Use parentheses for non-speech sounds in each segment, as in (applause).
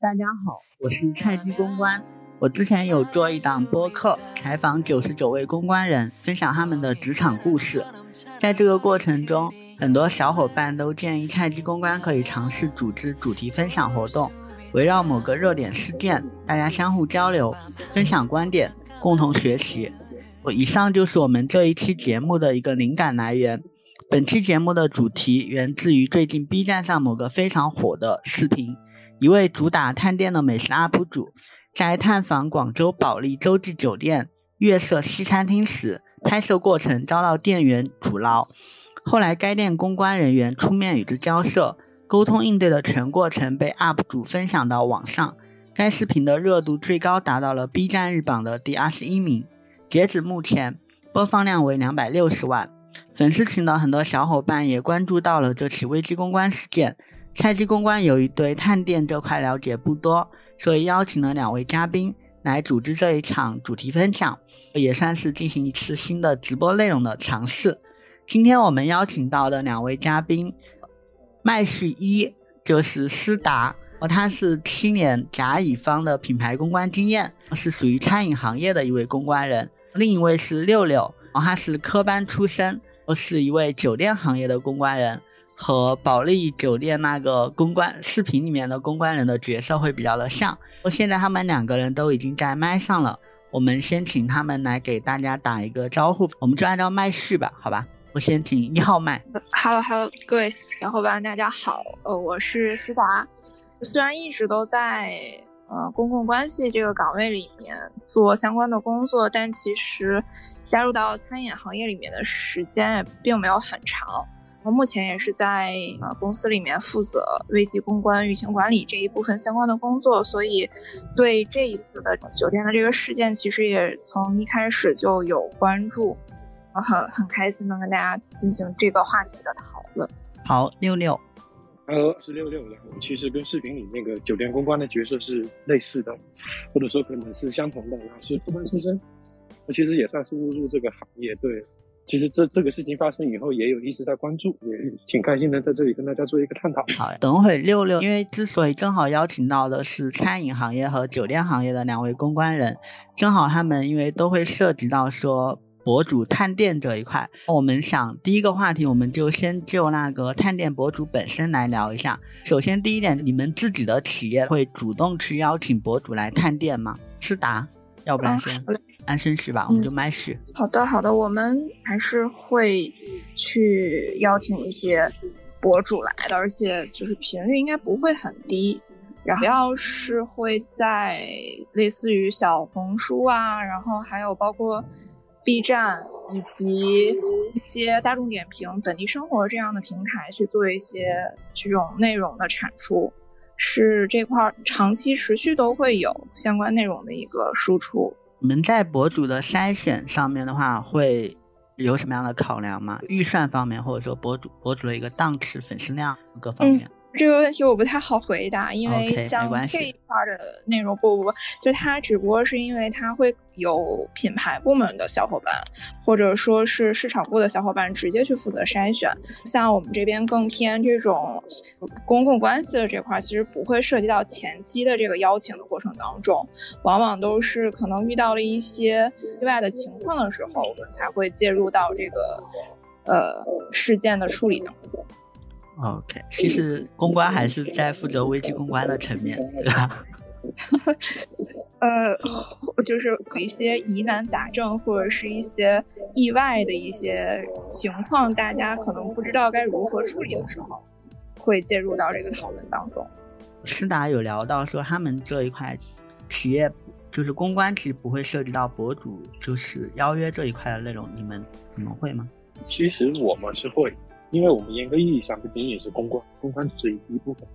大家好，我是菜鸡公关。我之前有做一档播客，采访九十九位公关人，分享他们的职场故事。在这个过程中，很多小伙伴都建议菜鸡公关可以尝试组织主题分享活动，围绕某个热点事件，大家相互交流，分享观点，共同学习。我以上就是我们这一期节目的一个灵感来源。本期节目的主题源自于最近 B 站上某个非常火的视频，一位主打探店的美食 UP 主，在探访广州保利洲际酒店月色西餐厅时，拍摄过程遭到店员阻挠，后来该店公关人员出面与之交涉，沟通应对的全过程被 UP 主分享到网上，该视频的热度最高达到了 B 站日榜的第二十一名，截止目前播放量为两百六十万。粉丝群的很多小伙伴也关注到了这起危机公关事件。菜鸡公关由于对探店这块了解不多，所以邀请了两位嘉宾来组织这一场主题分享，也算是进行一次新的直播内容的尝试。今天我们邀请到的两位嘉宾，麦序一就是思达，他是七年甲乙方的品牌公关经验，是属于餐饮行业的一位公关人；另一位是六六。他是科班出身，是一位酒店行业的公关人，和保利酒店那个公关视频里面的公关人的角色会比较的像。现在他们两个人都已经在麦上了，我们先请他们来给大家打一个招呼，我们就按照麦序吧，好吧？我先请一号麦。Hello Hello，各位小伙伴，大家好，呃，我是思达，虽然一直都在。呃，公共关系这个岗位里面做相关的工作，但其实加入到餐饮行业里面的时间也并没有很长。我目前也是在呃公司里面负责危机公关、舆情管理这一部分相关的工作，所以对这一次的酒店的这个事件，其实也从一开始就有关注，很很开心能跟大家进行这个话题的讨论。好，六六。Hello，是六六，然后其实跟视频里那个酒店公关的角色是类似的，或者说可能是相同的，然后是科班出身，我其实也算是误入这个行业。对，其实这这个事情发生以后，也有一直在关注，也挺开心的，在这里跟大家做一个探讨。好，等会六六，因为之所以正好邀请到的是餐饮行业和酒店行业的两位公关人，正好他们因为都会涉及到说。博主探店这一块，我们想第一个话题，我们就先就那个探店博主本身来聊一下。首先，第一点，你们自己的企业会主动去邀请博主来探店吗？是达，要不然先安顺序吧，我们就麦序。好的，好的，我们还是会去邀请一些博主来的，而且就是频率应该不会很低。然后要是会在类似于小红书啊，然后还有包括。B 站以及一些大众点评、本地生活这样的平台去做一些这种内容的产出，是这块长期持续都会有相关内容的一个输出。你们在博主的筛选上面的话，会有什么样的考量吗？预算方面，或者说博主博主的一个档次、粉丝量各方面？这个问题我不太好回答，因为像这一块的内容，不不不，就它只不过是因为它会有品牌部门的小伙伴，或者说是市场部的小伙伴直接去负责筛选。像我们这边更偏这种公共关系的这块，其实不会涉及到前期的这个邀请的过程当中，往往都是可能遇到了一些意外的情况的时候，我们才会介入到这个呃事件的处理当中。OK，其实公关还是在负责危机公关的层面，对吧？(laughs) 呃，就是一些疑难杂症或者是一些意外的一些情况，大家可能不知道该如何处理的时候，会介入到这个讨论当中。思达有聊到说，他们这一块企业就是公关，其实不会涉及到博主就是邀约这一块的内容，你们你们会吗？其实我们是会。因为我们严格意义上不仅仅是公关，公关只是一部分。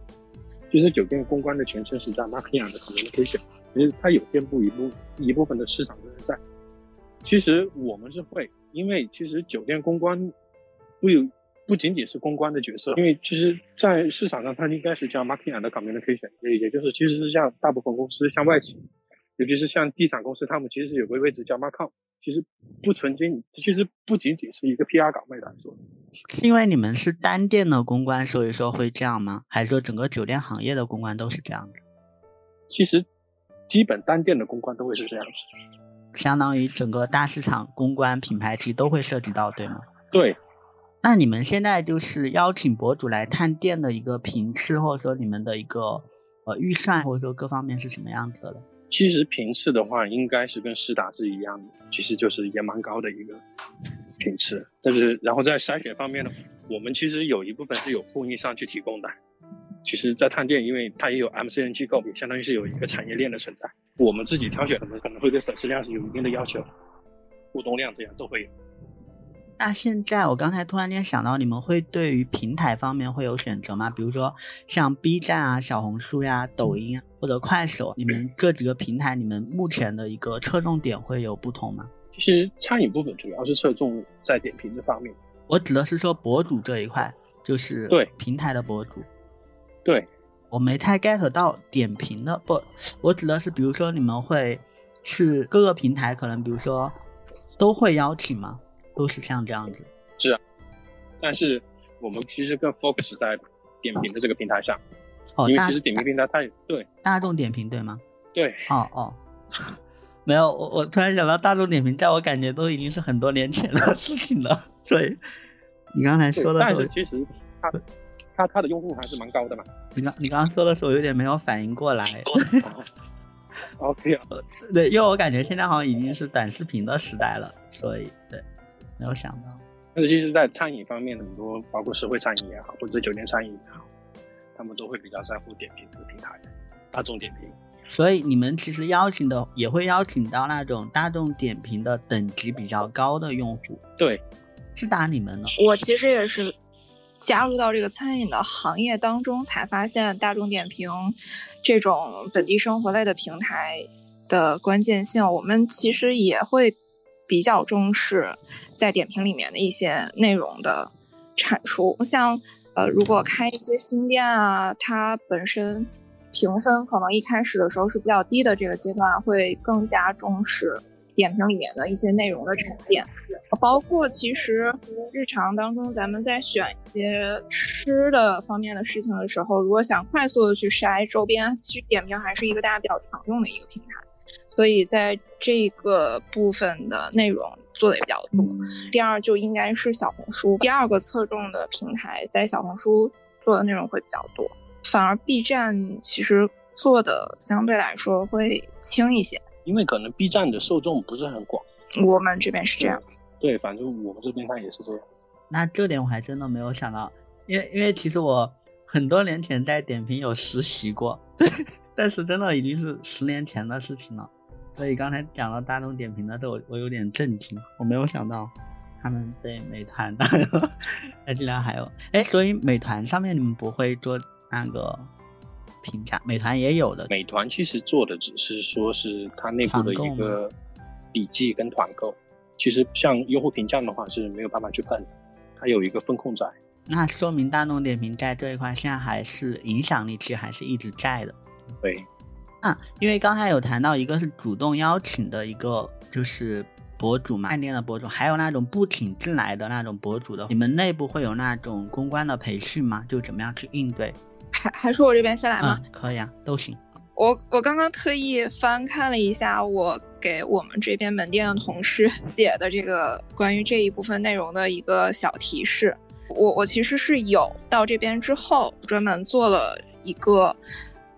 其实酒店公关的全称是叫 marketing and communication，其实它有兼顾一部一部分的市场都是在。其实我们是会，因为其实酒店公关不有不仅仅是公关的角色，因为其实在市场上它应该是叫 marketing and communication，也也就是其实是像大部分公司像外企，尤其是像地产公司，他们其实有个位置叫 marcom。其实不纯净，其实不仅仅是一个 PR 岗位来说，是因为你们是单店的公关，所以说会这样吗？还是说整个酒店行业的公关都是这样的？其实基本单店的公关都会是这样子，相当于整个大市场公关品牌其实都会涉及到，对吗？对。那你们现在就是邀请博主来探店的一个频次，或者说你们的一个呃预算，或者说各方面是什么样子的？其实频次的话，应该是跟实打是一样的，其实就是也蛮高的一个频次。但是然后在筛选方面呢，我们其实有一部分是有供应商去提供的。其实，在探店，因为它也有 MCN 机构，也相当于是有一个产业链的存在。我们自己挑选的可能会对粉丝量是有一定的要求，互动量这样都会有。那现在我刚才突然间想到，你们会对于平台方面会有选择吗？比如说像 B 站啊、小红书呀、抖音或者快手，你们这几个平台，你们目前的一个侧重点会有不同吗？其实餐饮部分主要是侧重在点评这方面。我指的是说博主这一块，就是对平台的博主。对，我没太 get 到点评的不，我指的是比如说你们会是各个平台可能比如说都会邀请吗？都是像这样子，是啊，但是我们其实更 focus 在点评的这个平台上，哦，因为其实点评平台它也对大众点评对吗？对，哦哦，(laughs) 没有，我我突然想到大众点评，在我感觉都已经是很多年前的事情了，所以你刚才说的，但是其实它它它的用户还是蛮高的嘛。你刚你刚刚说的时候有点没有反应过来。(laughs) OK，对，因为我感觉现在好像已经是短视频的时代了，所以对。没有想到，尤其是在餐饮方面，很多包括社会餐饮也好，或者酒店餐饮也好，他们都会比较在乎点评这个平台，大众点评。所以你们其实邀请的也会邀请到那种大众点评的等级比较高的用户。对，是打你们呢？我其实也是加入到这个餐饮的行业当中，才发现大众点评这种本地生活类的平台的关键性。我们其实也会。比较重视在点评里面的一些内容的产出，像呃，如果开一些新店啊，它本身评分可能一开始的时候是比较低的，这个阶段会更加重视点评里面的一些内容的沉淀，包括其实日常当中咱们在选一些吃的方面的事情的时候，如果想快速的去筛周边，其实点评还是一个大家比较常用的一个平台。所以在这个部分的内容做的也比较多。第二就应该是小红书，第二个侧重的平台在小红书做的内容会比较多，反而 B 站其实做的相对来说会轻一些，因为可能 B 站的受众不是很广。我们这边是这样。对，反正我们这边它也是这样。那这点我还真的没有想到，因为因为其实我很多年前在点评有实习过，但是真的已经是十年前的事情了。所以刚才讲到大众点评的时候，我有点震惊，我没有想到他们被美团的，(laughs) 那竟然还有哎，所以美团上面你们不会做那个评价？美团也有的。美团其实做的只是说是它内部的一个笔记跟团购，其实像用户评价的话是没有办法去碰，它有一个风控在。那说明大众点评在这一块现在还是影响力其实还是一直在的。对。啊，因为刚才有谈到一个是主动邀请的一个就是博主嘛，暗店的博主，还有那种不请自来的那种博主的，你们内部会有那种公关的培训吗？就怎么样去应对？还还是我这边先来吗？可以啊，都行。我我刚刚特意翻看了一下我给我们这边门店的同事 (laughs) 写的这个关于这一部分内容的一个小提示，我我其实是有到这边之后专门做了一个。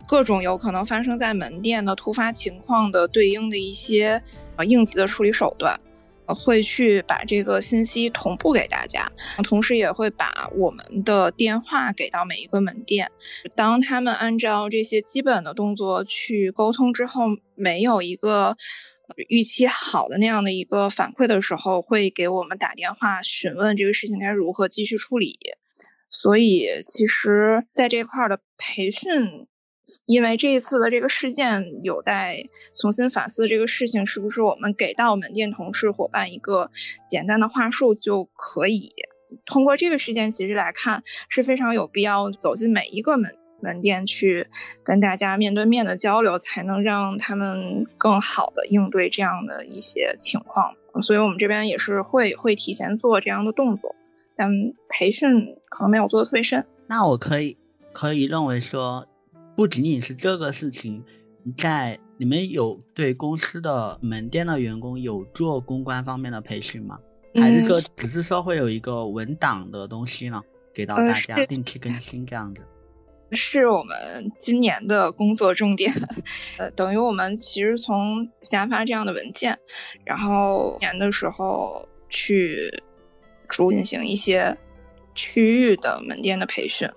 各种有可能发生在门店的突发情况的对应的一些呃应急的处理手段，会去把这个信息同步给大家，同时也会把我们的电话给到每一个门店。当他们按照这些基本的动作去沟通之后，没有一个预期好的那样的一个反馈的时候，会给我们打电话询问这个事情该如何继续处理。所以，其实在这块的培训。因为这一次的这个事件，有在重新反思这个事情，是不是我们给到门店同事伙伴一个简单的话术就可以？通过这个事件其实来看，是非常有必要走进每一个门门店去跟大家面对面的交流，才能让他们更好的应对这样的一些情况。所以我们这边也是会会提前做这样的动作，但培训可能没有做的特别深。那我可以可以认为说。不仅仅是这个事情，在你们有对公司的门店的员工有做公关方面的培训吗？还是说只是说会有一个文档的东西呢，给到大家定期更新这样子？(laughs) 是我们今年的工作重点，呃，等于我们其实从下发这样的文件，然后年的时候去主进行一些区域的门店的培训。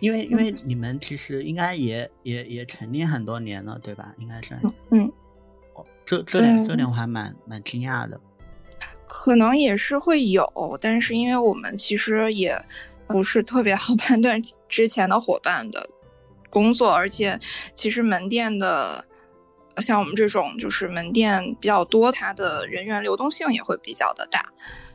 因为因为你们其实应该也也也成立很多年了，对吧？应该是。嗯。哦，这这点这点我还蛮蛮惊讶的。可能也是会有，但是因为我们其实也不是特别好判断之前的伙伴的工作，而且其实门店的像我们这种就是门店比较多，它的人员流动性也会比较的大，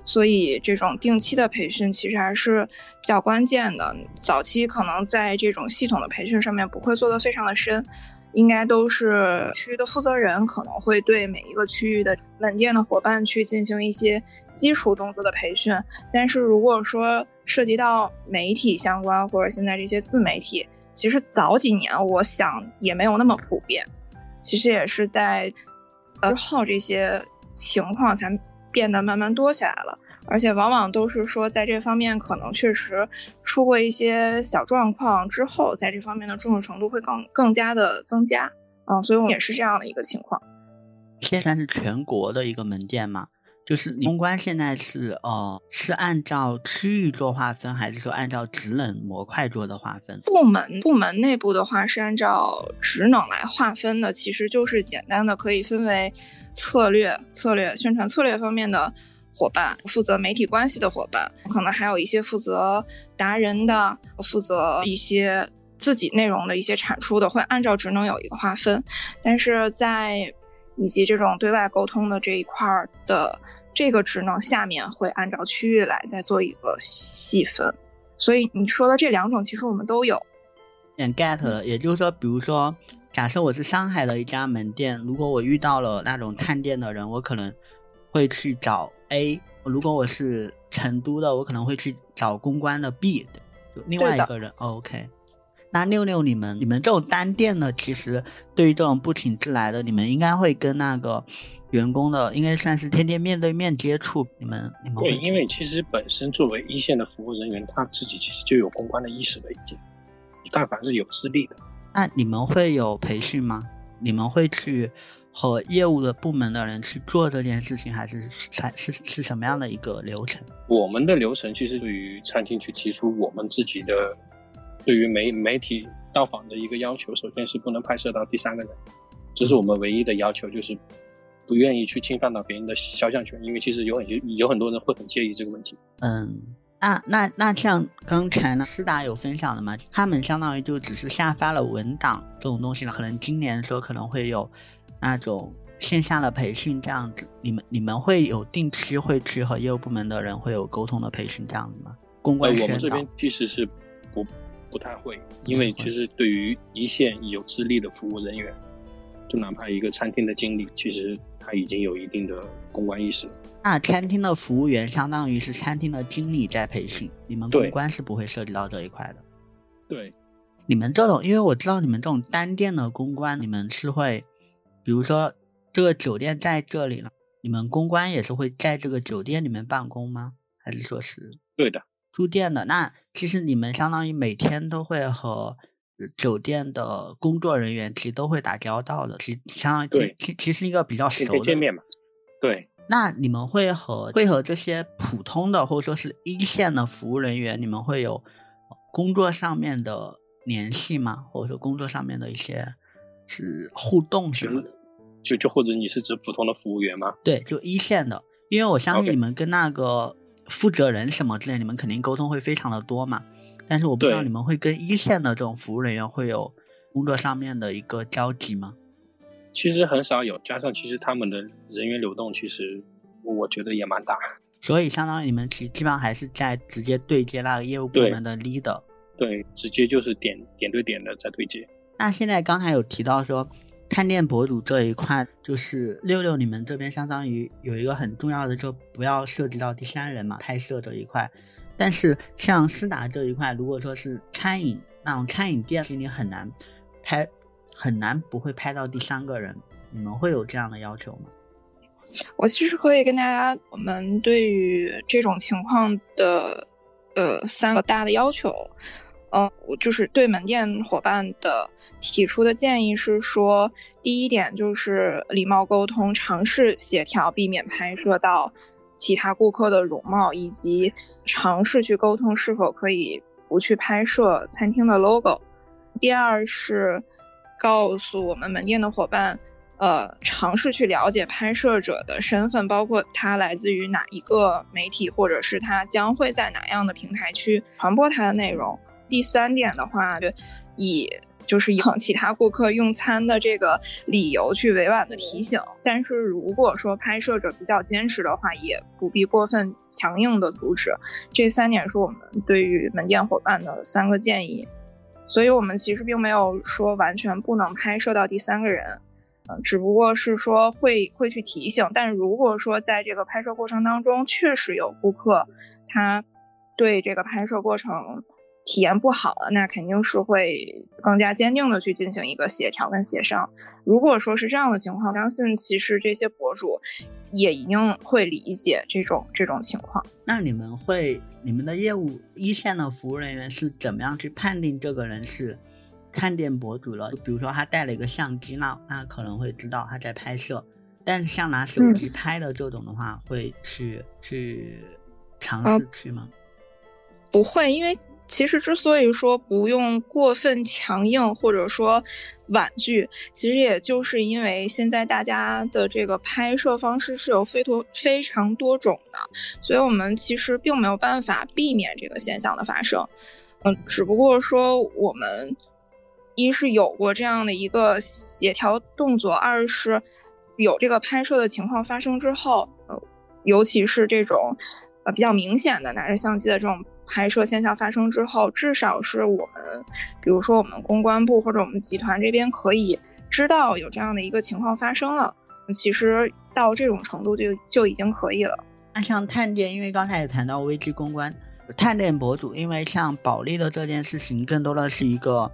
所以这种定期的培训其实还是比较关键的。早期可能在这种系统的培训上面不会做的非常的深。应该都是区域的负责人可能会对每一个区域的门店的伙伴去进行一些基础动作的培训，但是如果说涉及到媒体相关或者现在这些自媒体，其实早几年我想也没有那么普遍，其实也是在之后这些情况才变得慢慢多起来了。而且往往都是说，在这方面可能确实出过一些小状况之后，在这方面的重视程度会更更加的增加，嗯，所以我们也是这样的一个情况。现在是全国的一个门店嘛，就是公关现在是呃是按照区域做划分，还是说按照职能模块做的划分？部门部门内部的话是按照职能来划分的，其实就是简单的可以分为策略、策略、宣传策略方面的。伙伴负责媒体关系的伙伴，可能还有一些负责达人的，负责一些自己内容的一些产出的，会按照职能有一个划分。但是在以及这种对外沟通的这一块的这个职能下面，会按照区域来再做一个细分。所以你说的这两种，其实我们都有。点 get 了，也就是说，比如说，假设我是上海的一家门店，如果我遇到了那种探店的人，我可能。会去找 A，如果我是成都的，我可能会去找公关的 B，就另外一个人。OK，那六六你们，你们这种单店的，其实对于这种不请自来的，你们应该会跟那个员工的，应该算是天天面对面接触。你们，你们对，因为其实本身作为一线的服务人员，他自己其实就有公关的意识了，已经。但凡是有资历的，那你们会有培训吗？你们会去？和业务的部门的人去做这件事情，还是是是是什么样的一个流程？我们的流程其实对于餐厅去提出我们自己的对于媒媒体到访的一个要求，首先是不能拍摄到第三个人，这是我们唯一的要求，就是不愿意去侵犯到别人的肖像权，因为其实有很有很多人会很介意这个问题。嗯，那那那像刚才呢，思达有分享的嘛，他们相当于就只是下发了文档这种东西呢，可能今年说可能会有。那种线下的培训这样子，你们你们会有定期会去和业务部门的人会有沟通的培训这样子吗？公关我们这边其实是不不太会，因为其实对于一线有资历的服务人员，就哪怕一个餐厅的经理，其实他已经有一定的公关意识。那餐厅的服务员相当于是餐厅的经理在培训，你们公关是不会涉及到这一块的。对，你们这种，因为我知道你们这种单店的公关，你们是会。比如说，这个酒店在这里了，你们公关也是会在这个酒店里面办公吗？还是说是对的住店的？那其实你们相当于每天都会和酒店的工作人员其实都会打交道的，其相当于对其其实一个比较熟的见面嘛。对，那你们会和会和这些普通的或者说是一线的服务人员，你们会有工作上面的联系吗？或者说工作上面的一些是互动什么的？就就或者你是指普通的服务员吗？对，就一线的，因为我相信你们跟那个负责人什么之类，你们肯定沟通会非常的多嘛。但是我不知道你们会跟一线的这种服务人员会有工作上面的一个交集吗？其实很少有，加上其实他们的人员流动，其实我觉得也蛮大。所以相当于你们其基本上还是在直接对接那个业务部门的 leader。对，直接就是点点对点的在对接。那现在刚才有提到说。探店博主这一块，就是六六你们这边相当于有一个很重要的，就不要涉及到第三人嘛，拍摄这一块。但是像思达这一块，如果说是餐饮那种餐饮店，其实你很难拍很难不会拍到第三个人，你们会有这样的要求吗？我其实可以跟大家，我们对于这种情况的呃三个大的要求，呃，我就是对门店伙伴的提出的建议是说，第一点就是礼貌沟通，尝试协调，避免拍摄到其他顾客的容貌，以及尝试去沟通是否可以不去拍摄餐厅的 logo。第二是告诉我们门店的伙伴。呃，尝试去了解拍摄者的身份，包括他来自于哪一个媒体，或者是他将会在哪样的平台去传播他的内容。第三点的话，就以就是以其他顾客用餐的这个理由去委婉的提醒。但是如果说拍摄者比较坚持的话，也不必过分强硬的阻止。这三点是我们对于门店伙伴的三个建议。所以我们其实并没有说完全不能拍摄到第三个人。嗯，只不过是说会会去提醒，但如果说在这个拍摄过程当中确实有顾客，他对这个拍摄过程体验不好了，那肯定是会更加坚定的去进行一个协调跟协商。如果说是这样的情况，相信其实这些博主也一定会理解这种这种情况。那你们会，你们的业务一线的服务人员是怎么样去判定这个人是？看店博主了，就比如说他带了一个相机，那那可能会知道他在拍摄。但是像拿手机拍的这种的话，会去去尝试去吗？不会，因为其实之所以说不用过分强硬或者说婉拒，其实也就是因为现在大家的这个拍摄方式是有非多非常多种的，所以我们其实并没有办法避免这个现象的发生。嗯，只不过说我们。一是有过这样的一个协调动作，二是有这个拍摄的情况发生之后，呃，尤其是这种呃比较明显的拿着相机的这种拍摄现象发生之后，至少是我们，比如说我们公关部或者我们集团这边可以知道有这样的一个情况发生了。其实到这种程度就就已经可以了。那像探店，因为刚才也谈到危机公关，探店博主，因为像保利的这件事情，更多的是一个。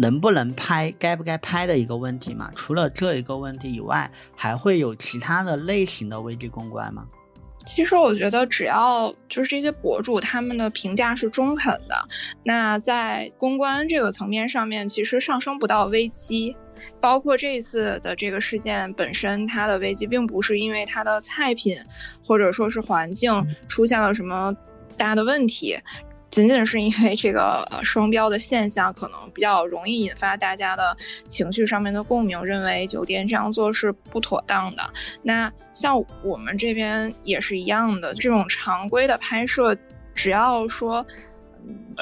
能不能拍，该不该拍的一个问题嘛？除了这一个问题以外，还会有其他的类型的危机公关吗？其实我觉得，只要就是这些博主他们的评价是中肯的，那在公关这个层面上面，其实上升不到危机。包括这次的这个事件本身，它的危机并不是因为它的菜品或者说是环境出现了什么大的问题。仅仅是因为这个双标的现象，可能比较容易引发大家的情绪上面的共鸣，认为酒店这样做是不妥当的。那像我们这边也是一样的，这种常规的拍摄，只要说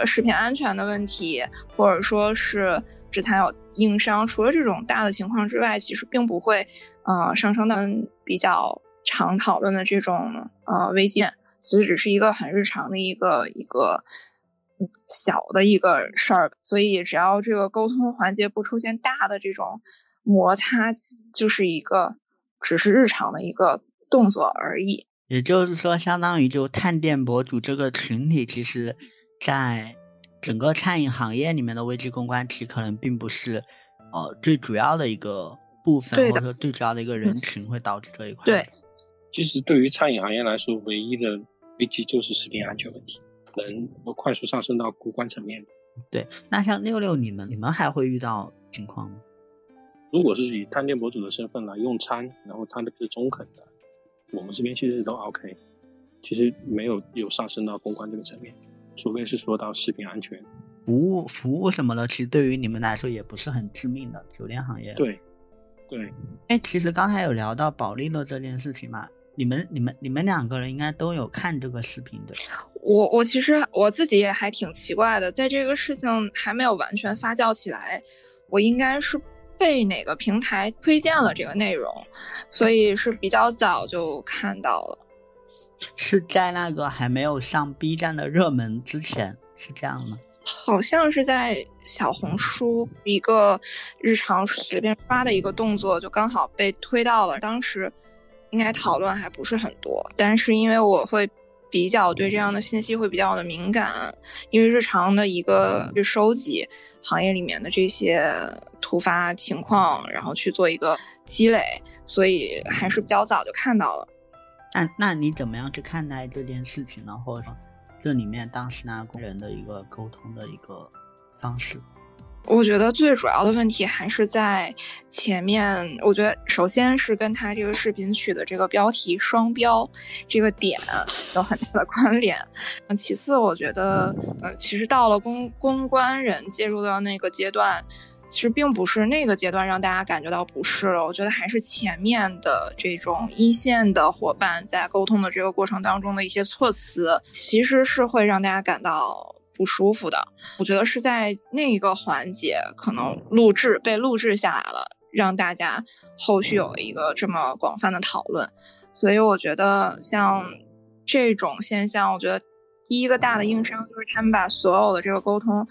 食品安全的问题，或者说是只谈有硬伤，除了这种大的情况之外，其实并不会呃上升到比较常讨论的这种呃危险。其实只是一个很日常的一个一个小的一个事儿，所以只要这个沟通环节不出现大的这种摩擦，就是一个只是日常的一个动作而已。也就是说，相当于就探店博主这个群体，其实在整个餐饮行业里面的危机公关，其实可能并不是呃最主要的一个部分，或者说最主要的一个人群会导致这一块。对，其实对于餐饮行业来说，唯一的。危机就是食品安全问题，能快速上升到公关层面。对，那像六六你们，你们还会遇到情况吗？如果是以探店博主的身份来用餐，然后他的是中肯的，我们这边其实都 OK，其实没有有上升到公关这个层面，除非是说到食品安全、服务服务什么的，其实对于你们来说也不是很致命的。酒店行业，对对。哎，其实刚才有聊到保利乐这件事情嘛。你们、你们、你们两个人应该都有看这个视频的。我、我其实我自己也还挺奇怪的，在这个事情还没有完全发酵起来，我应该是被哪个平台推荐了这个内容，所以是比较早就看到了。是在那个还没有上 B 站的热门之前，是这样吗？好像是在小红书一个日常随便刷的一个动作，就刚好被推到了当时。应该讨论还不是很多，但是因为我会比较对这样的信息会比较的敏感，因为日常的一个去收集，行业里面的这些突发情况，然后去做一个积累，所以还是比较早就看到了。那那你怎么样去看待这件事情呢？或者说这里面当时那工人的一个沟通的一个方式？我觉得最主要的问题还是在前面。我觉得首先是跟他这个视频取的这个标题“双标”这个点有很大的关联。其次，我觉得，呃，其实到了公公关人介入到那个阶段，其实并不是那个阶段让大家感觉到不适了。我觉得还是前面的这种一线的伙伴在沟通的这个过程当中的一些措辞，其实是会让大家感到。不舒服的，我觉得是在那一个环节可能录制被录制下来了，让大家后续有一个这么广泛的讨论。所以我觉得像这种现象，我觉得第一个大的硬伤就是他们把所有的这个沟通，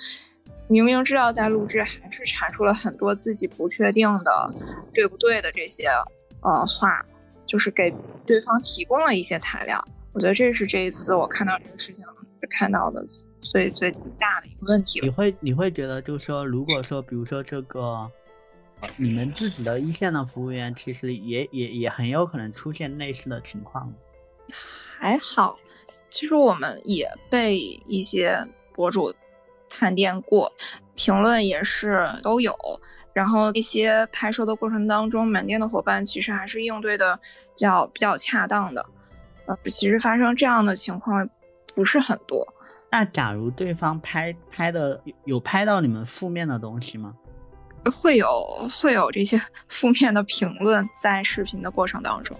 明明知道在录制，还是阐述了很多自己不确定的对不对的这些呃话，就是给对方提供了一些材料。我觉得这是这一次我看到这个事情看到的。最最大的一个问题，你会你会觉得，就是说，如果说，比如说这个，你们自己的一线的服务员，其实也也也很有可能出现类似的情况。还好，其实我们也被一些博主探店过，评论也是都有。然后一些拍摄的过程当中，门店的伙伴其实还是应对的比较比较恰当的。呃，其实发生这样的情况不是很多。那假如对方拍拍的有拍到你们负面的东西吗？会有会有这些 (laughs) 负面的评论在视频的过程当中。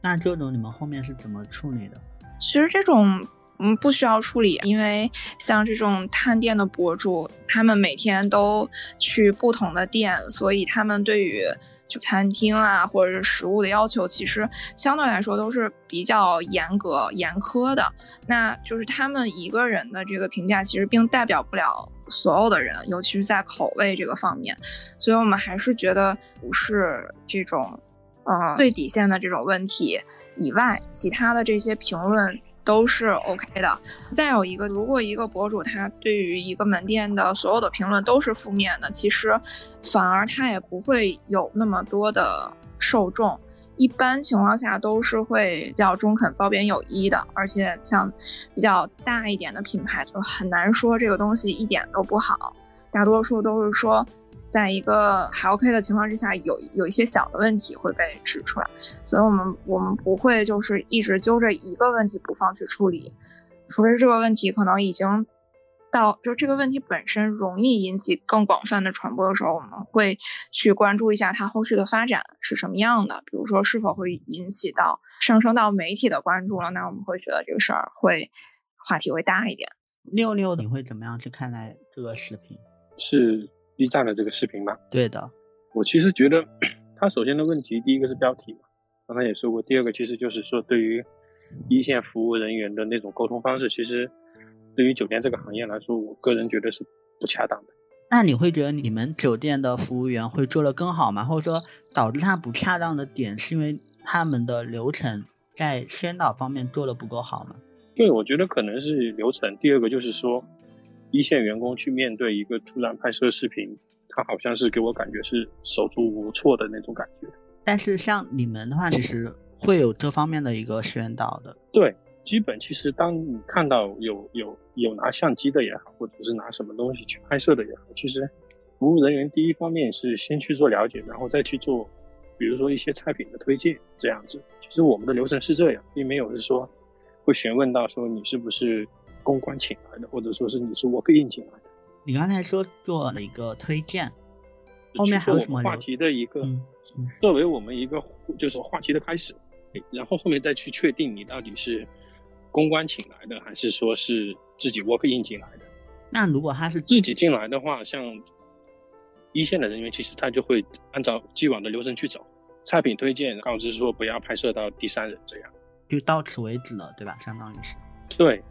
那这种你们后面是怎么处理的？其实这种嗯不需要处理，因为像这种探店的博主，他们每天都去不同的店，所以他们对于。就餐厅啊，或者是食物的要求，其实相对来说都是比较严格、严苛的。那就是他们一个人的这个评价，其实并代表不了所有的人，尤其是在口味这个方面。所以我们还是觉得不是这种，呃，最底线的这种问题以外，其他的这些评论。都是 OK 的。再有一个，如果一个博主他对于一个门店的所有的评论都是负面的，其实反而他也不会有那么多的受众。一般情况下都是会比较中肯、褒贬有一的。而且像比较大一点的品牌，就很难说这个东西一点都不好。大多数都是说。在一个还 OK 的情况之下，有有一些小的问题会被指出来，所以我们我们不会就是一直揪着一个问题不放去处理，除非是这个问题可能已经到就这个问题本身容易引起更广泛的传播的时候，我们会去关注一下它后续的发展是什么样的，比如说是否会引起到上升到媒体的关注了，那我们会觉得这个事儿会话题会大一点。六六，你会怎么样去看待这个视频？是。B 站的这个视频吗？对的，我其实觉得，他首先的问题，第一个是标题嘛，刚才也说过，第二个其实就是说，对于一线服务人员的那种沟通方式，其实对于酒店这个行业来说，我个人觉得是不恰当的。那你会觉得你们酒店的服务员会做得更好吗？或者说导致他不恰当的点，是因为他们的流程在宣导方面做得不够好吗？对，我觉得可能是流程。第二个就是说。一线员工去面对一个突然拍摄视频，他好像是给我感觉是手足无措的那种感觉。但是像你们的话，其实会有这方面的一个宣导的。对，基本其实当你看到有有有拿相机的也好，或者是拿什么东西去拍摄的也好，其实服务人员第一方面是先去做了解，然后再去做，比如说一些菜品的推荐这样子。其实我们的流程是这样，并没有是说会询问到说你是不是。公关请来的，或者说是你是我给引进来的。你刚才说做了一个推荐，后面还有什么话题的一个，作为我们一个就是话题的开始，然后后面再去确定你到底是公关请来的，还是说是自己 work in 进来的。那如果他是自己进来的话，像一线的人员，其实他就会按照既往的流程去走，菜品推荐，告知说不要拍摄到第三人，这样就到此为止了，对吧？相当于是对。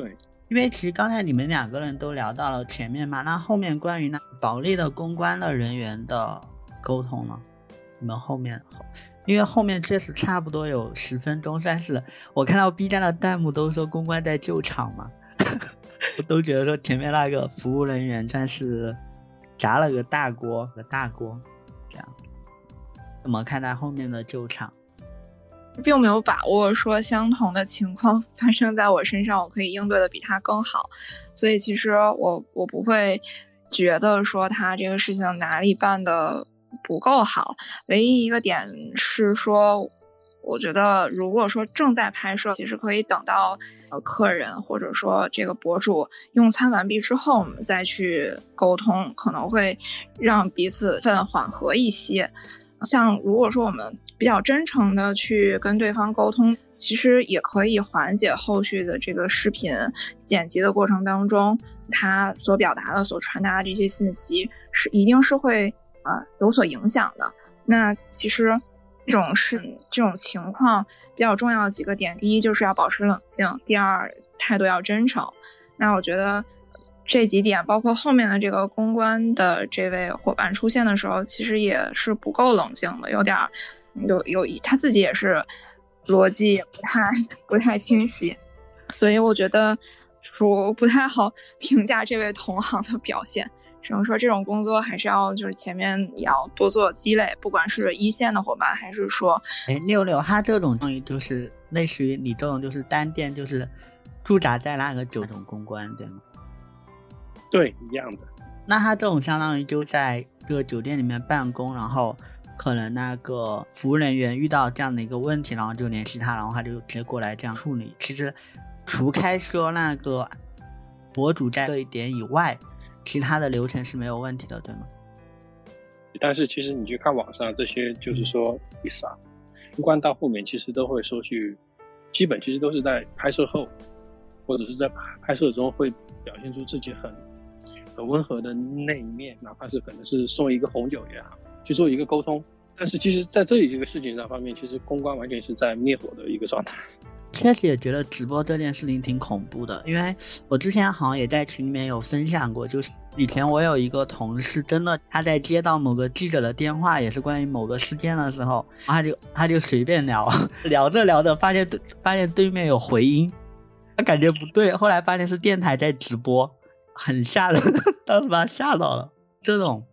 对，因为其实刚才你们两个人都聊到了前面嘛，那后面关于那保利的公关的人员的沟通呢？你们后面，因为后面确实差不多有十分钟，算是我看到 B 站的弹幕都说公关在救场嘛，(laughs) 我都觉得说前面那个服务人员算是砸了个大锅，个大锅，这样。怎么看待后面的救场？并没有把握说相同的情况 (laughs) 发生在我身上，我可以应对的比他更好。所以其实我我不会觉得说他这个事情哪里办的不够好。唯一一个点是说。我觉得，如果说正在拍摄，其实可以等到呃客人或者说这个博主用餐完毕之后，我们再去沟通，可能会让彼此氛缓和一些。像如果说我们比较真诚的去跟对方沟通，其实也可以缓解后续的这个视频剪辑的过程当中，他所表达的、所传达的这些信息是一定是会啊有所影响的。那其实。这种是这种情况比较重要的几个点，第一就是要保持冷静，第二态度要真诚。那我觉得这几点，包括后面的这个公关的这位伙伴出现的时候，其实也是不够冷静的，有点有有他自己也是逻辑也不太不太清晰，所以我觉得说不太好 (laughs) 评价这位同行的表现。只能说这种工作还是要就是前面也要多做积累，不管是一线的伙伴，还是说，哎，六六他这种东西就是类似于你这种就是单店就是驻扎在那个九种公关，对吗？对，一样的。那他这种相当于就在这个酒店里面办公，然后可能那个服务人员遇到这样的一个问题，然后就联系他，然后他就直接过来这样处理。其实除开说那个博主在这一点以外。其他的流程是没有问题的，对吗？但是其实你去看网上这些，就是说意思啊，公关到后面其实都会说去，基本其实都是在拍摄后，或者是在拍拍摄中会表现出自己很很温和的那一面，哪怕是可能是送一个红酒也好，去做一个沟通。但是其实在这里这个事情上方面，其实公关完全是在灭火的一个状态。(laughs) 确实也觉得直播这件事情挺恐怖的，因为我之前好像也在群里面有分享过，就是以前我有一个同事，真的他在接到某个记者的电话，也是关于某个事件的时候，他就他就随便聊，(laughs) 聊着聊着发现对发现对面有回音，他感觉不对，后来发现是电台在直播，很吓人，(laughs) 当时把他吓到了。这种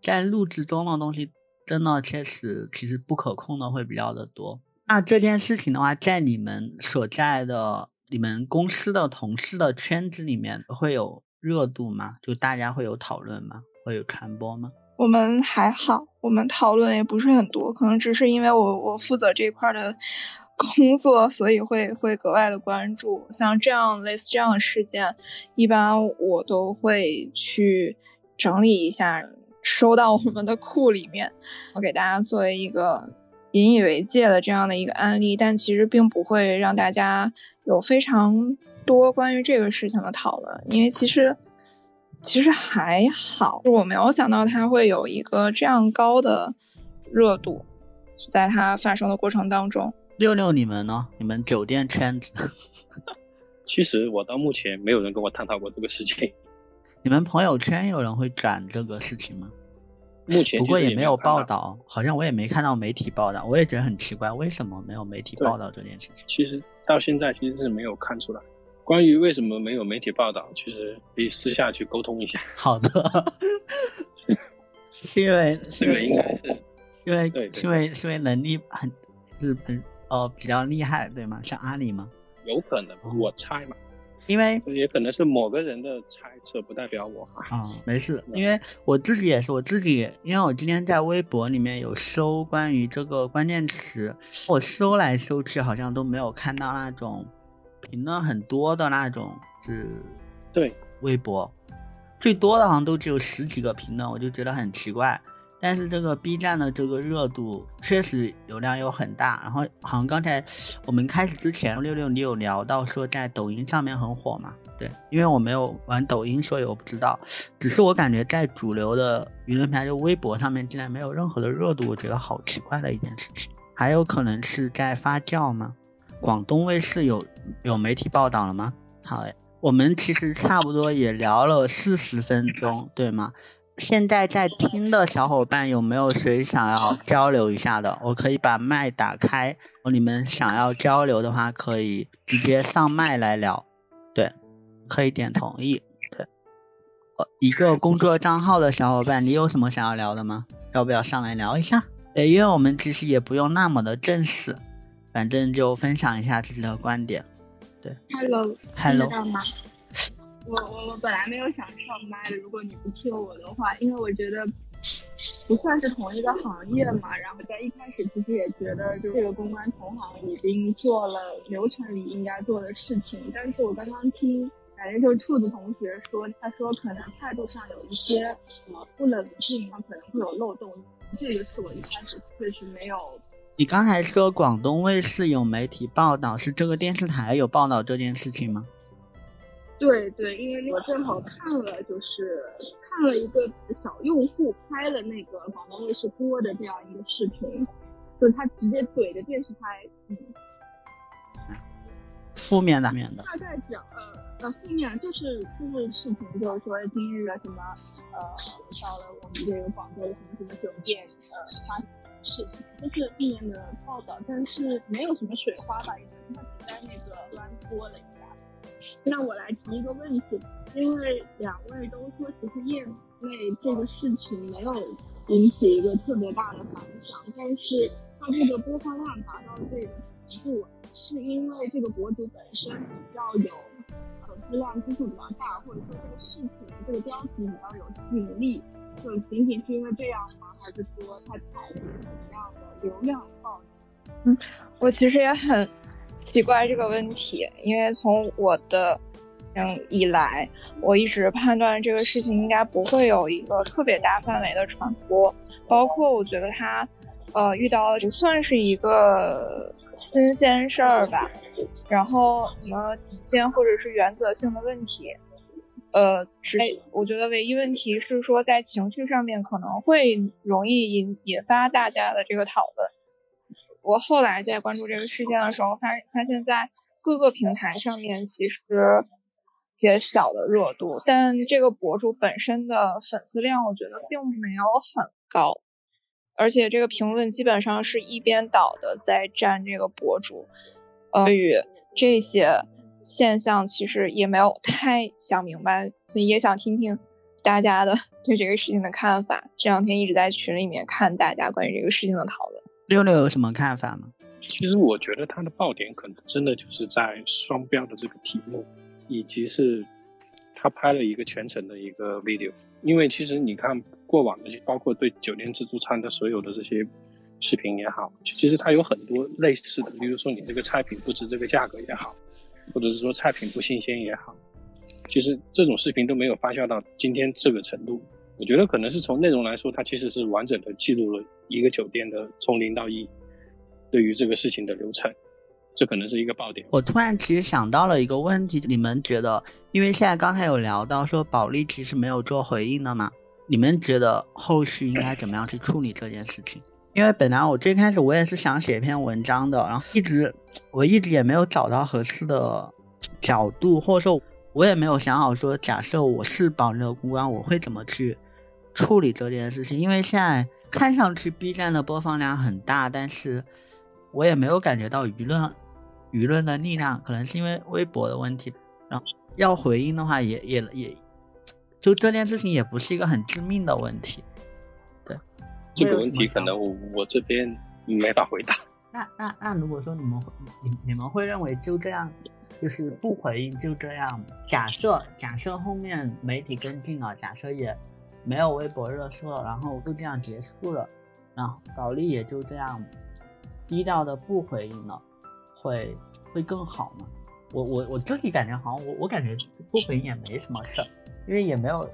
在录制中的东西，真的确实其实不可控的会比较的多。那这件事情的话，在你们所在的你们公司的同事的圈子里面会有热度吗？就大家会有讨论吗？会有传播吗？我们还好，我们讨论也不是很多，可能只是因为我我负责这块的工作，所以会会格外的关注。像这样类似这样的事件，一般我都会去整理一下，收到我们的库里面，我给大家作为一个。引以为戒的这样的一个案例，但其实并不会让大家有非常多关于这个事情的讨论，因为其实其实还好，我没有想到它会有一个这样高的热度，在它发生的过程当中。六六，你们呢？你们酒店圈子？其实我到目前没有人跟我探讨过这个事情。(laughs) 你们朋友圈有人会转这个事情吗？目前不过也没有报道，好像我也没看到媒体报道，我也觉得很奇怪，为什么没有媒体报道这件事情？其实到现在其实是没有看出来。关于为什么没有媒体报道，其实可以私下去沟通一下。好的，(laughs) 是因为这个应该是因为对，因为是因为能力很是很哦比较厉害，对吗？像阿里吗？有可能，我猜嘛。因为也可能是某个人的猜测，不代表我啊，没事。因为我自己也是，我自己，因为我今天在微博里面有搜关于这个关键词，我搜来搜去，好像都没有看到那种评论很多的那种，是，对，微博最多的好像都只有十几个评论，我就觉得很奇怪。但是这个 B 站的这个热度确实流量又很大，然后好像刚才我们开始之前，六六你有聊到说在抖音上面很火嘛？对，因为我没有玩抖音，所以我不知道。只是我感觉在主流的舆论平台，就微博上面竟然没有任何的热度，我觉得好奇怪的一件事情。还有可能是在发酵吗？广东卫视有有媒体报道了吗？好嘞，我们其实差不多也聊了四十分钟，对吗？现在在听的小伙伴有没有谁想要交流一下的？我可以把麦打开，你们想要交流的话，可以直接上麦来聊。对，可以点同意。对呃一个工作账号的小伙伴，你有什么想要聊的吗？要不要上来聊一下？对，因为我们其实也不用那么的正式，反正就分享一下自己的观点。对，Hello，Hello，听到吗？我我我本来没有想上麦的，如果你不 Q 我的话，因为我觉得不算是同一个行业嘛。然后在一开始其实也觉得，就这个公关同行已经做了流程里应该做的事情，但是我刚刚听。反正就是兔子同学说，他说可能态度上有一些什么不冷静，他可能会有漏洞。这个是我一开始确实没有。你刚才说广东卫视有媒体报道，是这个电视台有报道这件事情吗？对对，因为我正好看了，就是看了一个小用户拍了那个广东卫视播的这样一个视频，就是他直接怼着电视台，嗯。负面的面的，大概讲呃呃负面就是就是事情就是说今日什么呃到了我们这个广州的什么什么酒店呃发生事情，就是负面的报道，但是没有什么水花吧，因为他只在那个端播了一下。那我来提一个问题，因为两位都说其实业内这个事情没有引起一个特别大的反响，但是它这个播放量达到这个程度。是因为这个博主本身比较有粉丝量基数比较大，或者说这个事情这个标题比较有吸引力，就仅仅是因为这样吗？还是说他踩了什么样的流量报？嗯，我其实也很奇怪这个问题，因为从我的嗯以来，我一直判断这个事情应该不会有一个特别大范围的传播，包括我觉得他。呃，遇到不算是一个新鲜事儿吧，然后什么底线或者是原则性的问题，呃，只我觉得唯一问题是说在情绪上面可能会容易引引发大家的这个讨论。我后来在关注这个事件的时候，发发现，在各个平台上面其实也小的热度，但这个博主本身的粉丝量，我觉得并没有很高。而且这个评论基本上是一边倒的在站这个博主，呃，与这些现象其实也没有太想明白，所以也想听听大家的 (laughs) 对这个事情的看法。这两天一直在群里面看大家关于这个事情的讨论。六六有什么看法吗？其实我觉得他的爆点可能真的就是在双标的这个题目，以及是他拍了一个全程的一个 video，因为其实你看。过往的，包括对酒店自助餐的所有的这些视频也好，其实它有很多类似的，比如说你这个菜品不值这个价格也好，或者是说菜品不新鲜也好，其实这种视频都没有发酵到今天这个程度。我觉得可能是从内容来说，它其实是完整的记录了一个酒店的从零到一对于这个事情的流程，这可能是一个爆点。我突然其实想到了一个问题，你们觉得，因为现在刚才有聊到说保利其实没有做回应的嘛？你们觉得后续应该怎么样去处理这件事情？因为本来我最开始我也是想写一篇文章的，然后一直我一直也没有找到合适的角度，或者说我也没有想好说，假设我是保利的公关，我会怎么去处理这件事情？因为现在看上去 B 站的播放量很大，但是我也没有感觉到舆论舆论的力量，可能是因为微博的问题，然后要回应的话也也也。就这件事情也不是一个很致命的问题，对，这个问题可能我我这边没法回答。那那那如果说你们你你们会认为就这样，就是不回应就这样？假设假设后面媒体跟进了，假设也没有微博热搜，然后就这样结束了，然后保利也就这样低调的不回应了，会会更好吗？我我我自己感觉好像我我感觉不回应也没什么事儿。因为也没有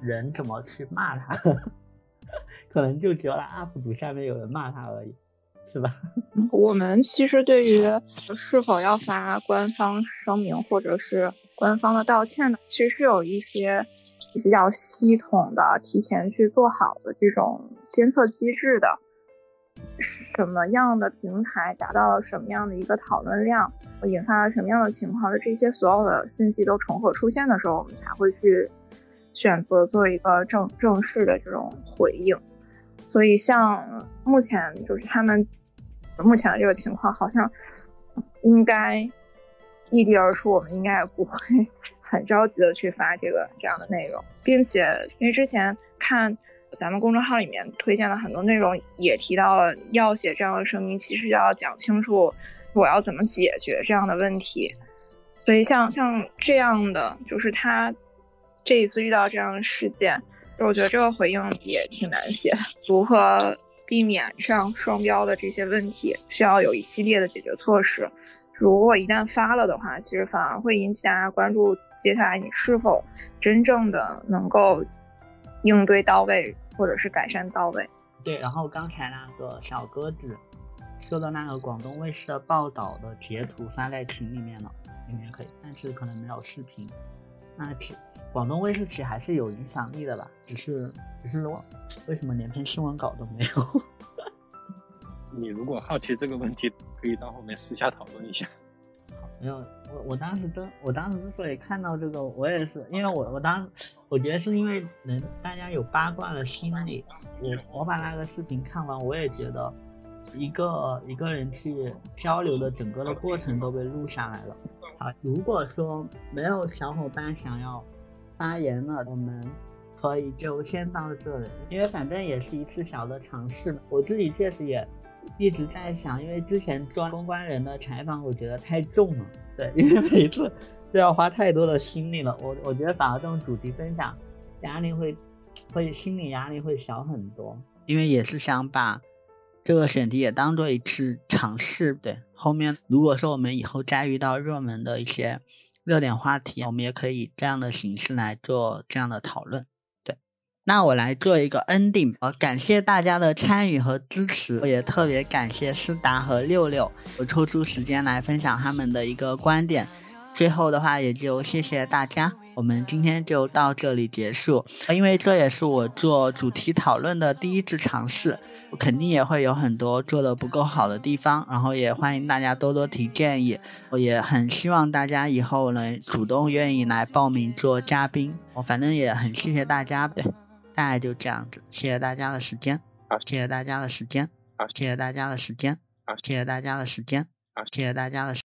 人怎么去骂他，(laughs) 可能就只有那 UP 主下面有人骂他而已，是吧？(laughs) 我们其实对于是否要发官方声明或者是官方的道歉呢，其实是有一些比较系统的、提前去做好的这种监测机制的。什么样的平台达到了什么样的一个讨论量，引发了什么样的情况的这些所有的信息都重合出现的时候，我们才会去选择做一个正正式的这种回应。所以，像目前就是他们目前的这个情况，好像应该异地而出，我们应该也不会很着急的去发这个这样的内容，并且因为之前看咱们公众号里面推荐的很多内容，也提到了要写这样的声明，其实要讲清楚我要怎么解决这样的问题。所以像像这样的，就是他这一次遇到这样的事件，我觉得这个回应也挺难写的。如何避免这样双标的这些问题，需要有一系列的解决措施。如果一旦发了的话，其实反而会引起大家关注，接下来你是否真正的能够应对到位，或者是改善到位。对，然后刚才那个小鸽子说的那个广东卫视的报道的截图发在群里面了。里面可以，但是可能没有视频。那其广东卫视其实还是有影响力的吧？只是只是我为什么连篇新闻稿都没有？(laughs) 你如果好奇这个问题，可以到后面私下讨论一下。(laughs) 没有，我我当时真，我当时之所以看到这个，我也是因为我我当我觉得是因为人大家有八卦的心理。我我把那个视频看完，我也觉得一个一个人去交流的整个的过程都被录下来了。好如果说没有小伙伴想要发言了，我们可以就先到这里，因为反正也是一次小的尝试。我自己确实也一直在想，因为之前做公关人的采访，我觉得太重了，对，因为每次都要花太多的心力了。我我觉得反而这种主题分享，压力会会心理压力会小很多，因为也是想把。这个选题也当做一次尝试，对。后面如果说我们以后再遇到热门的一些热点话题，我们也可以这样的形式来做这样的讨论，那我来做一个 ending，呃，感谢大家的参与和支持，我也特别感谢思达和六六，我抽出时间来分享他们的一个观点。最后的话，也就谢谢大家，我们今天就到这里结束。因为这也是我做主题讨论的第一次尝试。我肯定也会有很多做的不够好的地方，然后也欢迎大家多多提建议。我也很希望大家以后能主动愿意来报名做嘉宾。我反正也很谢谢大家，对，大概就这样子。谢谢大家的时间，谢谢大家的时间，谢谢大家的时间，谢谢大家的时间，谢谢大家的。